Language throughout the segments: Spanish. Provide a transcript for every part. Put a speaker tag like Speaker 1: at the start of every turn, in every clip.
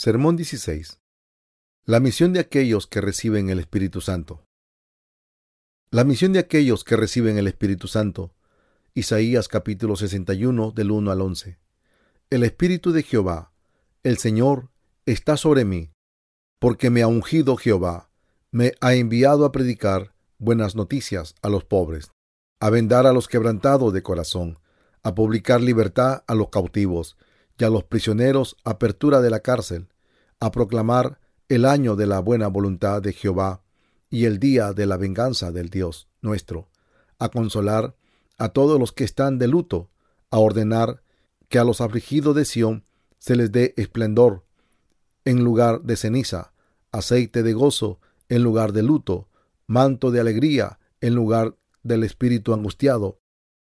Speaker 1: Sermón 16. La misión de aquellos que reciben el Espíritu Santo. La misión de aquellos que reciben el Espíritu Santo. Isaías capítulo 61 del 1 al 11. El Espíritu de Jehová, el Señor, está sobre mí, porque me ha ungido Jehová, me ha enviado a predicar buenas noticias a los pobres, a vendar a los quebrantados de corazón, a publicar libertad a los cautivos y a los prisioneros apertura de la cárcel, a proclamar el año de la buena voluntad de Jehová y el día de la venganza del Dios nuestro, a consolar a todos los que están de luto, a ordenar que a los afligidos de Sión se les dé esplendor en lugar de ceniza, aceite de gozo en lugar de luto, manto de alegría en lugar del espíritu angustiado.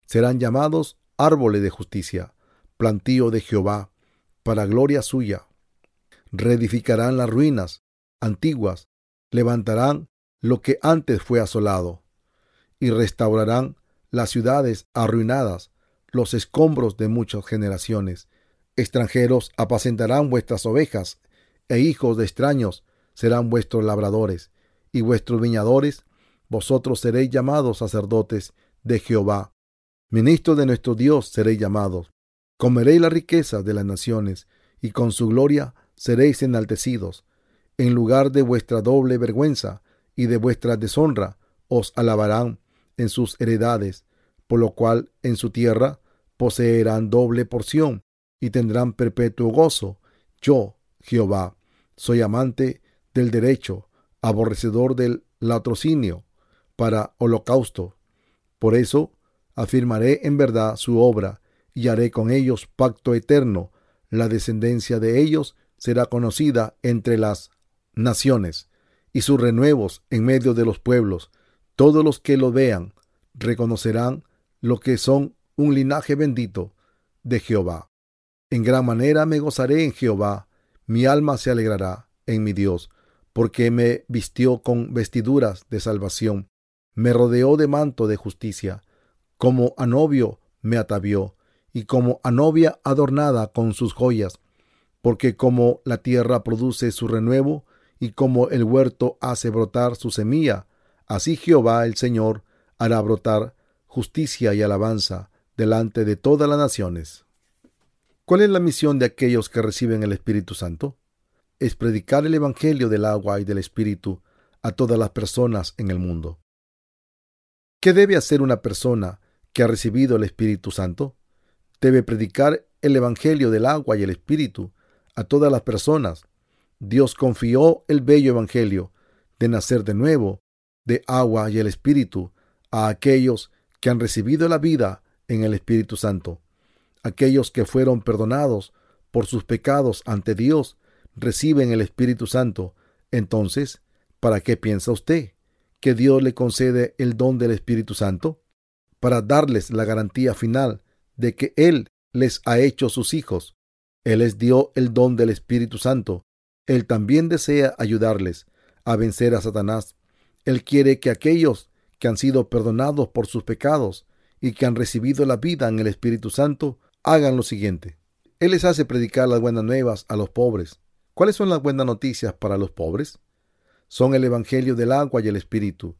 Speaker 1: Serán llamados árboles de justicia, plantío de Jehová, para gloria suya. Reedificarán las ruinas antiguas, levantarán lo que antes fue asolado, y restaurarán las ciudades arruinadas, los escombros de muchas generaciones. Extranjeros apacentarán vuestras ovejas, e hijos de extraños serán vuestros labradores, y vuestros viñadores, vosotros seréis llamados sacerdotes de Jehová. Ministros de nuestro Dios seréis llamados. Comeréis la riqueza de las naciones, y con su gloria seréis enaltecidos. En lugar de vuestra doble vergüenza y de vuestra deshonra, os alabarán en sus heredades, por lo cual en su tierra poseerán doble porción y tendrán perpetuo gozo. Yo, Jehová, soy amante del derecho, aborrecedor del latrocinio, para holocausto. Por eso afirmaré en verdad su obra y haré con ellos pacto eterno. La descendencia de ellos será conocida entre las naciones y sus renuevos en medio de los pueblos. Todos los que lo vean reconocerán lo que son un linaje bendito de Jehová. En gran manera me gozaré en Jehová, mi alma se alegrará en mi Dios, porque me vistió con vestiduras de salvación, me rodeó de manto de justicia, como a novio me atavió, y como a novia adornada con sus joyas, porque como la tierra produce su renuevo, y como el huerto hace brotar su semilla, así Jehová el Señor hará brotar justicia y alabanza delante de todas las naciones. ¿Cuál es la misión de aquellos que reciben el Espíritu Santo? Es predicar el Evangelio del agua y del Espíritu a todas las personas en el mundo. ¿Qué debe hacer una persona que ha recibido el Espíritu Santo? debe predicar el Evangelio del agua y el Espíritu a todas las personas. Dios confió el bello Evangelio de nacer de nuevo, de agua y el Espíritu, a aquellos que han recibido la vida en el Espíritu Santo. Aquellos que fueron perdonados por sus pecados ante Dios reciben el Espíritu Santo. Entonces, ¿para qué piensa usted que Dios le concede el don del Espíritu Santo? Para darles la garantía final de que Él les ha hecho sus hijos. Él les dio el don del Espíritu Santo. Él también desea ayudarles a vencer a Satanás. Él quiere que aquellos que han sido perdonados por sus pecados y que han recibido la vida en el Espíritu Santo hagan lo siguiente. Él les hace predicar las buenas nuevas a los pobres. ¿Cuáles son las buenas noticias para los pobres? Son el Evangelio del agua y el Espíritu.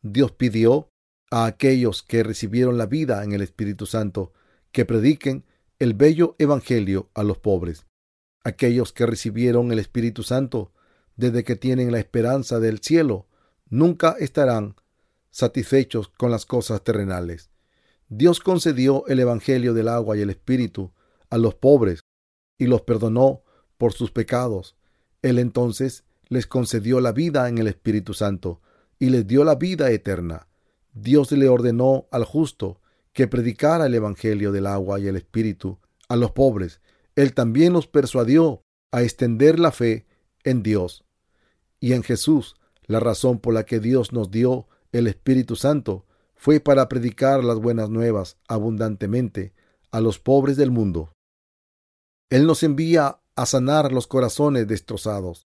Speaker 1: Dios pidió a aquellos que recibieron la vida en el Espíritu Santo que prediquen el bello Evangelio a los pobres, aquellos que recibieron el Espíritu Santo desde que tienen la esperanza del cielo, nunca estarán satisfechos con las cosas terrenales. Dios concedió el Evangelio del agua y el Espíritu a los pobres y los perdonó por sus pecados. Él entonces les concedió la vida en el Espíritu Santo y les dio la vida eterna. Dios le ordenó al justo que predicara el Evangelio del agua y el Espíritu a los pobres. Él también los persuadió a extender la fe en Dios y en Jesús. La razón por la que Dios nos dio el Espíritu Santo fue para predicar las buenas nuevas abundantemente a los pobres del mundo. Él nos envía a sanar los corazones destrozados.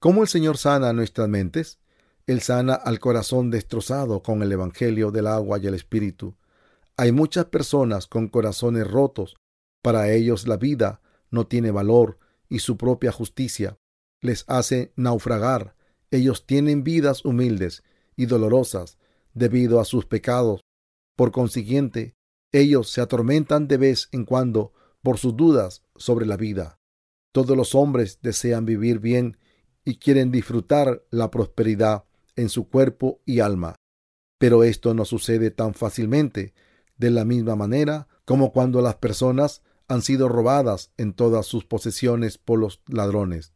Speaker 1: ¿Cómo el Señor sana nuestras mentes? Él sana al corazón destrozado con el Evangelio del agua y el Espíritu. Hay muchas personas con corazones rotos. Para ellos la vida no tiene valor y su propia justicia les hace naufragar. Ellos tienen vidas humildes y dolorosas debido a sus pecados. Por consiguiente, ellos se atormentan de vez en cuando por sus dudas sobre la vida. Todos los hombres desean vivir bien y quieren disfrutar la prosperidad en su cuerpo y alma. Pero esto no sucede tan fácilmente, de la misma manera como cuando las personas han sido robadas en todas sus posesiones por los ladrones.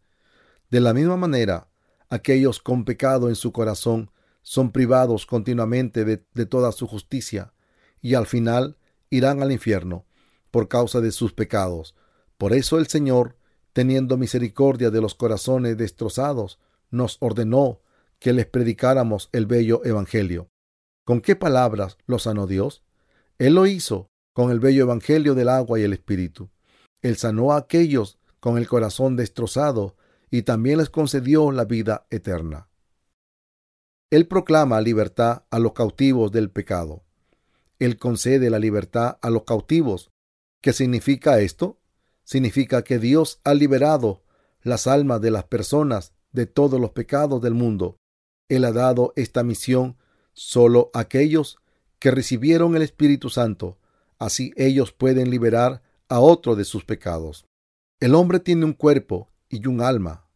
Speaker 1: De la misma manera, aquellos con pecado en su corazón son privados continuamente de, toda su justicia y al final irán al infierno por causa de sus pecados. Por eso el Señor, teniendo misericordia de los corazones destrozados, nos ordenó que les predicáramos el bello Evangelio. ¿Con qué palabras lo sanó Dios? Él lo hizo con el bello Evangelio del agua y el Espíritu. Él sanó a aquellos con el corazón destrozado y también les concedió la vida eterna. Él proclama libertad a los cautivos del pecado. Él concede la libertad a los cautivos. ¿Qué significa esto? Significa que Dios ha liberado las almas de las personas de todos los pecados del mundo. Él ha dado esta misión solo a aquellos que recibieron el Espíritu Santo. Así ellos pueden liberar a otro de sus pecados. El hombre tiene un cuerpo y un alma,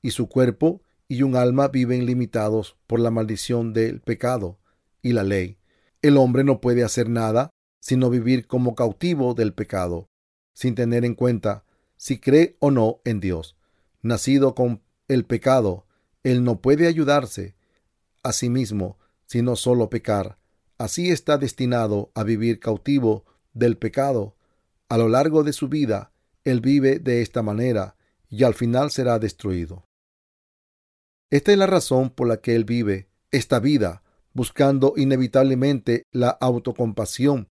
Speaker 1: y su cuerpo y un alma viven limitados por la maldición del pecado y la ley. El hombre no puede hacer nada sino vivir como cautivo del pecado, sin tener en cuenta si cree o no en Dios. Nacido con el pecado, él no puede ayudarse a sí mismo, sino solo pecar. Así está destinado a vivir cautivo del pecado. A lo largo de su vida, él vive de esta manera y al final será destruido. Esta es la razón por la que él vive esta vida, buscando inevitablemente la autocompasión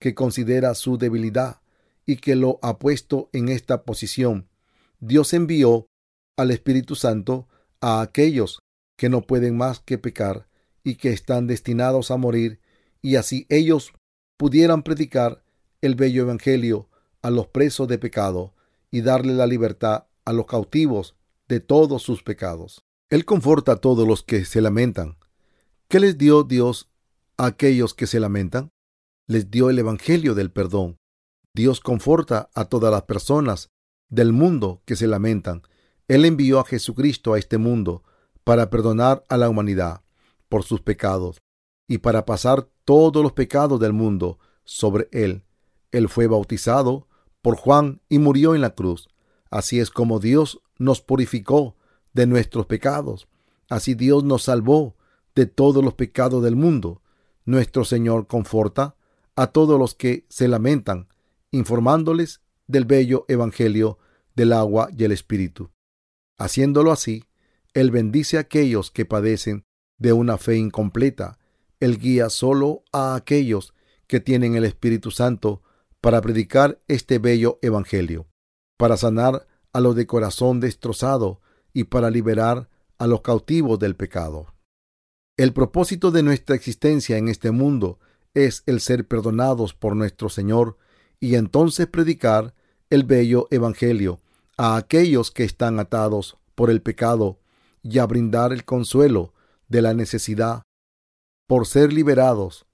Speaker 1: que considera su debilidad y que lo ha puesto en esta posición. Dios envió al Espíritu Santo a aquellos que no pueden más que pecar y que están destinados a morir, y así ellos pudieran predicar el bello Evangelio a los presos de pecado y darle la libertad a los cautivos de todos sus pecados. Él conforta a todos los que se lamentan. ¿Qué les dio Dios a aquellos que se lamentan? Les dio el Evangelio del perdón. Dios conforta a todas las personas del mundo que se lamentan. Él envió a Jesucristo a este mundo para perdonar a la humanidad por sus pecados y para pasar todos los pecados del mundo sobre él. Él fue bautizado por Juan y murió en la cruz. Así es como Dios nos purificó de nuestros pecados. Así Dios nos salvó de todos los pecados del mundo. Nuestro Señor conforta a todos los que se lamentan, informándoles del bello Evangelio del agua y el Espíritu. Haciéndolo así, Él bendice a aquellos que padecen de una fe incompleta. Él guía solo a aquellos que tienen el Espíritu Santo para predicar este bello Evangelio, para sanar a los de corazón destrozado y para liberar a los cautivos del pecado. El propósito de nuestra existencia en este mundo es el ser perdonados por nuestro Señor y entonces predicar el bello Evangelio a aquellos que están atados por el pecado y a brindar el consuelo de la necesidad por ser liberados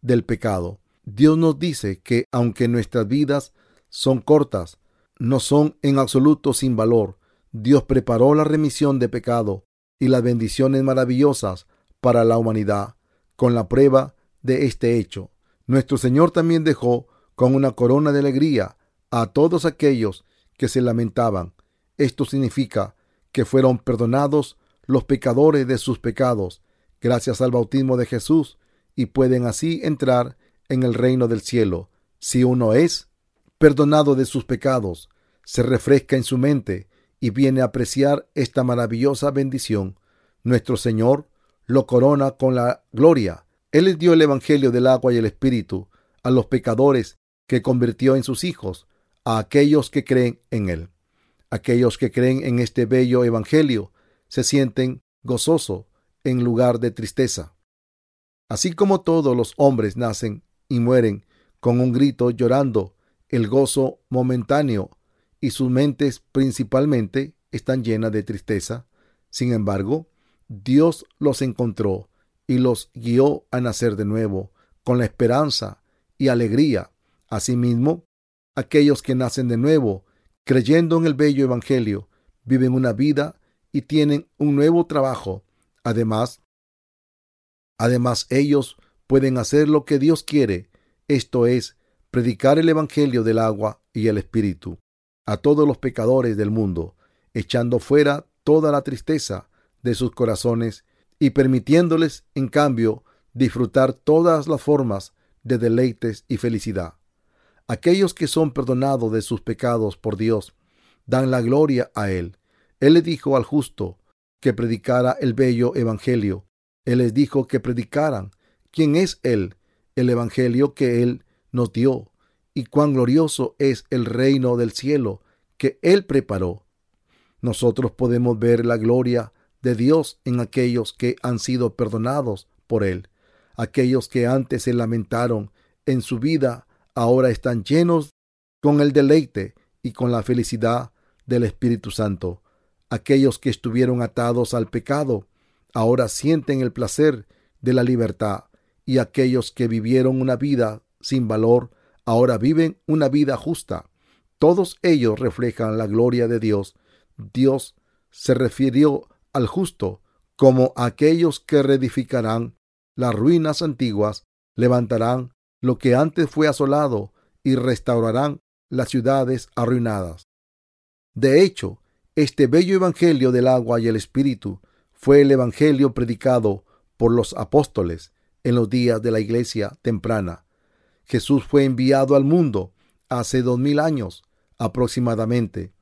Speaker 1: del pecado. Dios nos dice que aunque nuestras vidas son cortas, no son en absoluto sin valor, Dios preparó la remisión de pecado y las bendiciones maravillosas para la humanidad. Con la prueba de este hecho, nuestro Señor también dejó con una corona de alegría a todos aquellos que se lamentaban. Esto significa que fueron perdonados los pecadores de sus pecados gracias al bautismo de Jesús y pueden así entrar en el reino del cielo. Si uno es perdonado de sus pecados, se refresca en su mente y viene a apreciar esta maravillosa bendición, nuestro Señor lo corona con la gloria. Él les dio el Evangelio del agua y el Espíritu a los pecadores que convirtió en sus hijos, a aquellos que creen en Él. Aquellos que creen en este bello Evangelio se sienten gozoso en lugar de tristeza. Así como todos los hombres nacen y mueren con un grito llorando, el gozo momentáneo y sus mentes principalmente están llenas de tristeza. Sin embargo, Dios los encontró y los guió a nacer de nuevo con la esperanza y alegría. Asimismo, aquellos que nacen de nuevo, creyendo en el bello Evangelio, viven una vida y tienen un nuevo trabajo. Además, además ellos pueden hacer lo que Dios quiere, esto es, predicar el Evangelio del agua y el Espíritu a todos los pecadores del mundo, echando fuera toda la tristeza de sus corazones y permitiéndoles, en cambio, disfrutar todas las formas de deleites y felicidad. Aquellos que son perdonados de sus pecados por Dios dan la gloria a Él. Él le dijo al justo que predicara el bello Evangelio. Él les dijo que predicaran quién es Él, el Evangelio que Él nos dio y cuán glorioso es el reino del cielo que Él preparó. Nosotros podemos ver la gloria de Dios en aquellos que han sido perdonados por Él. Aquellos que antes se lamentaron en su vida, ahora están llenos con el deleite y con la felicidad del Espíritu Santo. Aquellos que estuvieron atados al pecado, ahora sienten el placer de la libertad. Y aquellos que vivieron una vida sin valor, ahora viven una vida justa. Todos ellos reflejan la gloria de Dios. Dios se refirió al justo como aquellos que reedificarán las ruinas antiguas, levantarán lo que antes fue asolado y restaurarán las ciudades arruinadas. De hecho, este bello Evangelio del agua y el Espíritu fue el Evangelio predicado por los apóstoles en los días de la iglesia temprana. Jesús fue enviado al mundo hace dos mil años aproximadamente.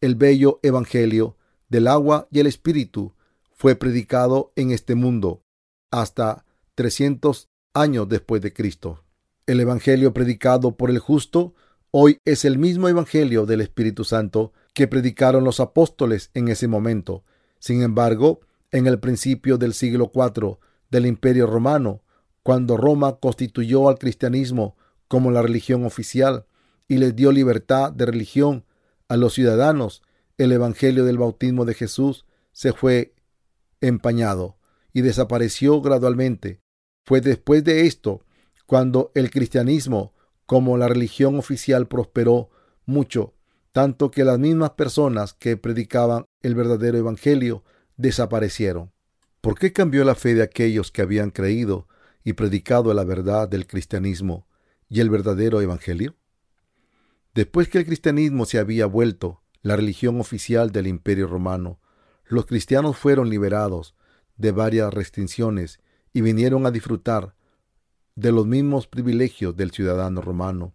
Speaker 1: El bello Evangelio del agua y el Espíritu fue predicado en este mundo hasta 300 años después de Cristo. El Evangelio predicado por el justo hoy es el mismo Evangelio del Espíritu Santo que predicaron los apóstoles en ese momento. Sin embargo, en el principio del siglo IV del Imperio Romano, cuando Roma constituyó al cristianismo como la religión oficial y les dio libertad de religión a los ciudadanos, el Evangelio del bautismo de Jesús se fue empañado y desapareció gradualmente. Fue después de esto cuando el cristianismo como la religión oficial prosperó mucho, tanto que las mismas personas que predicaban el verdadero Evangelio desaparecieron. ¿Por qué cambió la fe de aquellos que habían creído y predicado la verdad del cristianismo y el verdadero Evangelio? Después que el cristianismo se había vuelto la religión oficial del Imperio Romano, los cristianos fueron liberados de varias restricciones y vinieron a disfrutar de los mismos privilegios del ciudadano romano.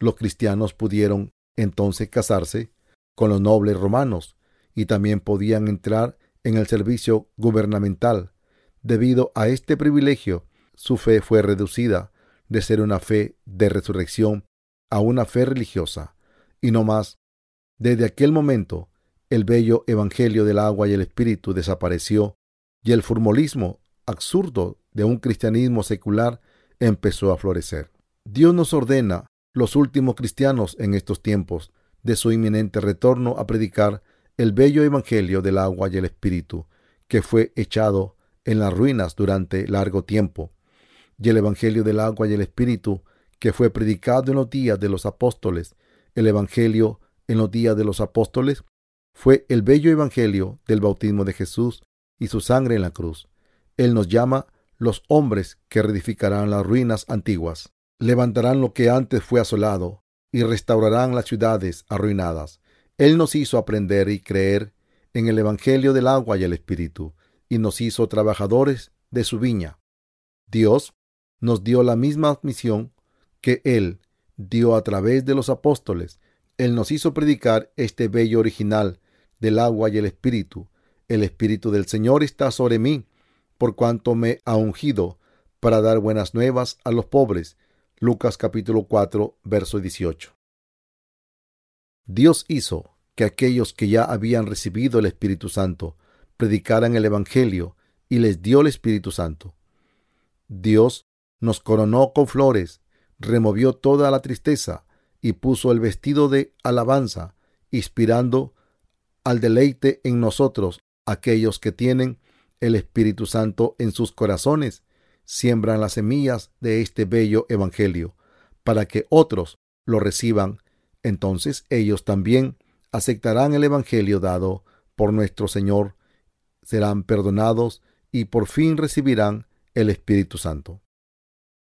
Speaker 1: Los cristianos pudieron entonces casarse con los nobles romanos y también podían entrar en el servicio gubernamental. Debido a este privilegio, su fe fue reducida de ser una fe de resurrección a una fe religiosa, y no más. Desde aquel momento, el bello Evangelio del agua y el Espíritu desapareció, y el formulismo absurdo de un cristianismo secular empezó a florecer. Dios nos ordena, los últimos cristianos en estos tiempos, de su inminente retorno a predicar el bello Evangelio del agua y el Espíritu, que fue echado en las ruinas durante largo tiempo, y el Evangelio del agua y el Espíritu, que fue predicado en los días de los apóstoles, el Evangelio en los días de los apóstoles, fue el bello Evangelio del bautismo de Jesús y su sangre en la cruz. Él nos llama los hombres que reedificarán las ruinas antiguas, levantarán lo que antes fue asolado y restaurarán las ciudades arruinadas. Él nos hizo aprender y creer en el Evangelio del agua y el Espíritu, y nos hizo trabajadores de su viña. Dios nos dio la misma misión que Él dio a través de los apóstoles. Él nos hizo predicar este bello original del agua y el Espíritu. El Espíritu del Señor está sobre mí, por cuanto me ha ungido para dar buenas nuevas a los pobres. Lucas capítulo 4, verso 18. Dios hizo que aquellos que ya habían recibido el Espíritu Santo predicaran el Evangelio y les dio el Espíritu Santo. Dios nos coronó con flores, removió toda la tristeza y puso el vestido de alabanza inspirando al deleite en nosotros aquellos que tienen el Espíritu Santo en sus corazones, siembran las semillas de este bello Evangelio, para que otros lo reciban. Entonces ellos también aceptarán el Evangelio dado por nuestro Señor, serán perdonados y por fin recibirán el Espíritu Santo.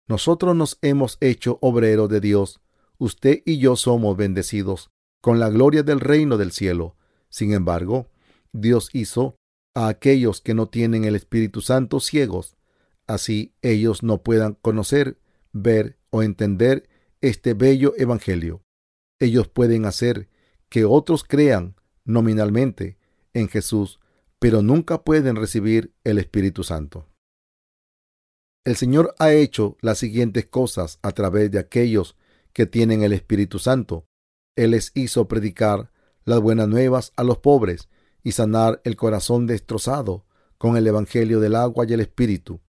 Speaker 1: Nosotros nos hemos hecho obreros de Dios, usted y yo somos bendecidos con la gloria del reino del cielo. Sin embargo, Dios hizo a aquellos que no tienen el Espíritu Santo ciegos, así ellos no puedan conocer, ver o entender este bello Evangelio. Ellos pueden hacer que otros crean nominalmente en Jesús, pero nunca pueden recibir el Espíritu Santo. El Señor ha hecho las siguientes cosas a través de aquellos que tienen el Espíritu Santo. Él les hizo predicar las buenas nuevas a los pobres y sanar el corazón destrozado con el Evangelio del agua y el Espíritu.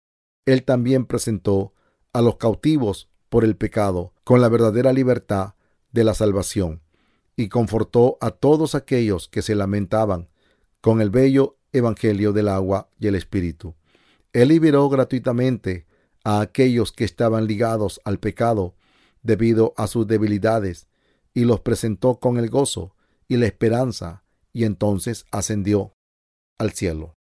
Speaker 1: Él también presentó a los cautivos por el pecado con la verdadera libertad de la salvación y confortó a todos aquellos que se lamentaban con el bello Evangelio del agua y el Espíritu. Él liberó gratuitamente a aquellos que estaban ligados al pecado debido a sus debilidades y los presentó con el gozo y la esperanza y entonces ascendió al cielo.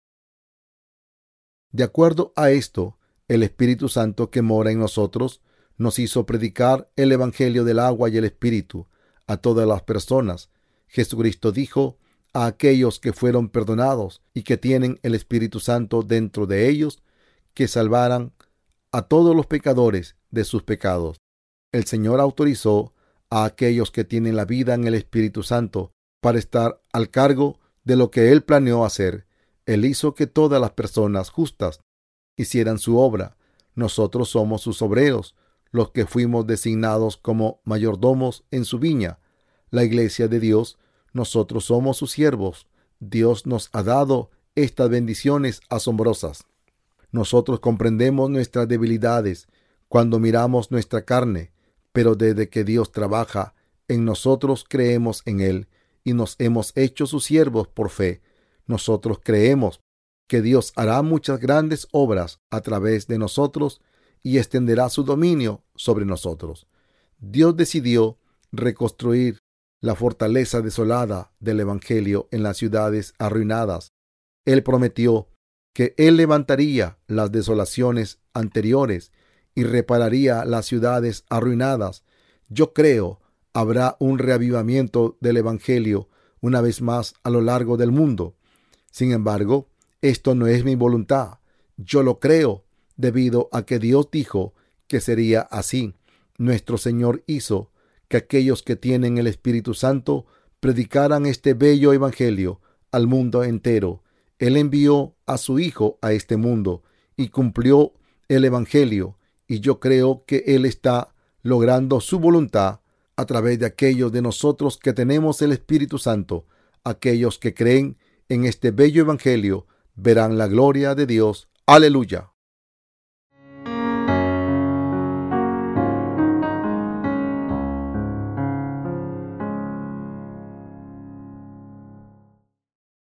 Speaker 1: De acuerdo a esto, el Espíritu Santo que mora en nosotros nos hizo predicar el Evangelio del agua y el Espíritu a todas las personas. Jesucristo dijo a aquellos que fueron perdonados y que tienen el Espíritu Santo dentro de ellos, que salvaran a todos los pecadores de sus pecados. El Señor autorizó a aquellos que tienen la vida en el Espíritu Santo para estar al cargo de lo que Él planeó hacer. Él hizo que todas las personas justas hicieran su obra. Nosotros somos sus obreros, los que fuimos designados como mayordomos en su viña. La iglesia de Dios, nosotros somos sus siervos. Dios nos ha dado estas bendiciones asombrosas. Nosotros comprendemos nuestras debilidades cuando miramos nuestra carne, pero desde que Dios trabaja en nosotros creemos en Él y nos hemos hecho sus siervos por fe. Nosotros creemos que Dios hará muchas grandes obras a través de nosotros y extenderá su dominio sobre nosotros. Dios decidió reconstruir la fortaleza desolada del Evangelio en las ciudades arruinadas. Él prometió que Él levantaría las desolaciones anteriores y repararía las ciudades arruinadas. Yo creo habrá un reavivamiento del Evangelio una vez más a lo largo del mundo. Sin embargo, esto no es mi voluntad. Yo lo creo debido a que Dios dijo que sería así. Nuestro Señor hizo que aquellos que tienen el Espíritu Santo predicaran este bello Evangelio al mundo entero. Él envió a su Hijo a este mundo y cumplió el Evangelio y yo creo que Él está logrando su voluntad a través de aquellos de nosotros que tenemos el Espíritu Santo, aquellos que creen en este bello Evangelio, verán la gloria de Dios. Aleluya.